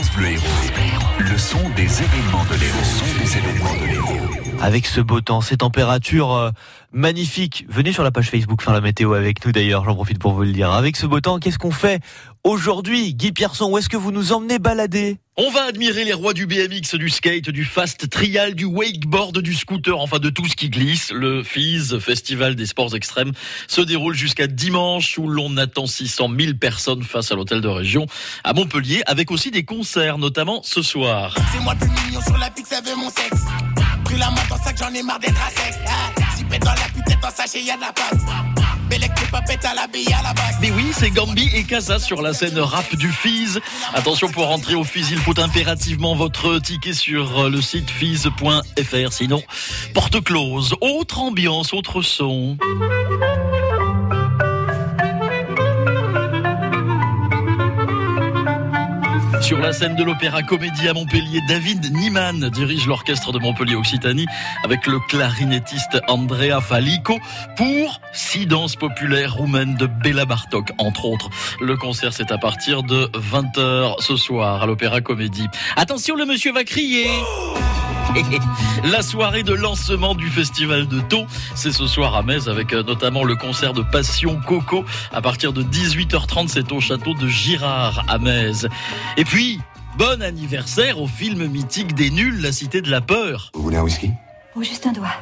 Le son des événements de l'Héros. Avec ce beau temps, ces températures magnifiques. Venez sur la page Facebook faire la météo avec nous d'ailleurs, j'en profite pour vous le dire. Avec ce beau temps, qu'est-ce qu'on fait aujourd'hui Guy Pierson, où est-ce que vous nous emmenez balader? On va admirer les rois du BMX, du skate, du fast trial, du wakeboard, du scooter, enfin de tout ce qui glisse. Le FIS, Festival des sports extrêmes, se déroule jusqu'à dimanche où l'on attend 600 000 personnes face à l'hôtel de région à Montpellier avec aussi des concerts, notamment ce soir. C'est moi le plus mignon sur la pique, ça veut mon sexe. Pris la main dans sac, j'en ai marre d'être à sec. Ah, pète dans la. Mais oui, c'est Gambi et Casa sur la scène rap du FIS. Attention, pour rentrer au FIS, il faut impérativement votre ticket sur le site fis.fr. Sinon, porte close. Autre ambiance, autre son. Sur la scène de l'Opéra Comédie à Montpellier, David Niemann dirige l'orchestre de Montpellier Occitanie avec le clarinettiste Andrea Falico pour six danses populaires roumaines de Béla Bartok, entre autres. Le concert, c'est à partir de 20h ce soir à l'Opéra Comédie. Attention, le monsieur va crier la soirée de lancement du festival de Thau, c'est ce soir à Metz avec euh, notamment le concert de Passion Coco à partir de 18h30, c'est au château de Girard à Metz. Et puis, bon anniversaire au film mythique des nuls, La Cité de la Peur. Vous voulez un whisky? Ou juste un doigt.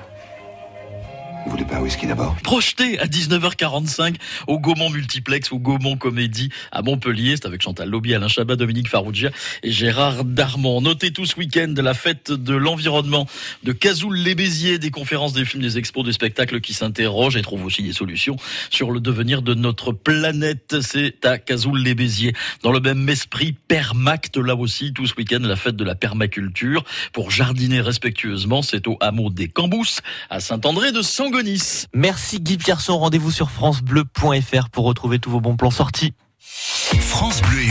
Vous voulez pas whisky d'abord? Projeté à 19h45 au Gaumont Multiplex ou Gaumont Comédie à Montpellier. C'est avec Chantal Lobby, Alain Chabat, Dominique Farrugia et Gérard Darmon. Notez tout ce week-end la fête de l'environnement de Cazoul-les Béziers, des conférences, des films, des expos, des spectacles qui s'interrogent et trouvent aussi des solutions sur le devenir de notre planète. C'est à Cazoul-les Béziers. Dans le même esprit, Permacte, là aussi, tout ce week-end, la fête de la permaculture. Pour jardiner respectueusement, c'est au hameau des Cambousses, à Saint-André de Merci Guy Pierson, rendez-vous sur francebleu.fr pour retrouver tous vos bons plans sortis. France Bleu.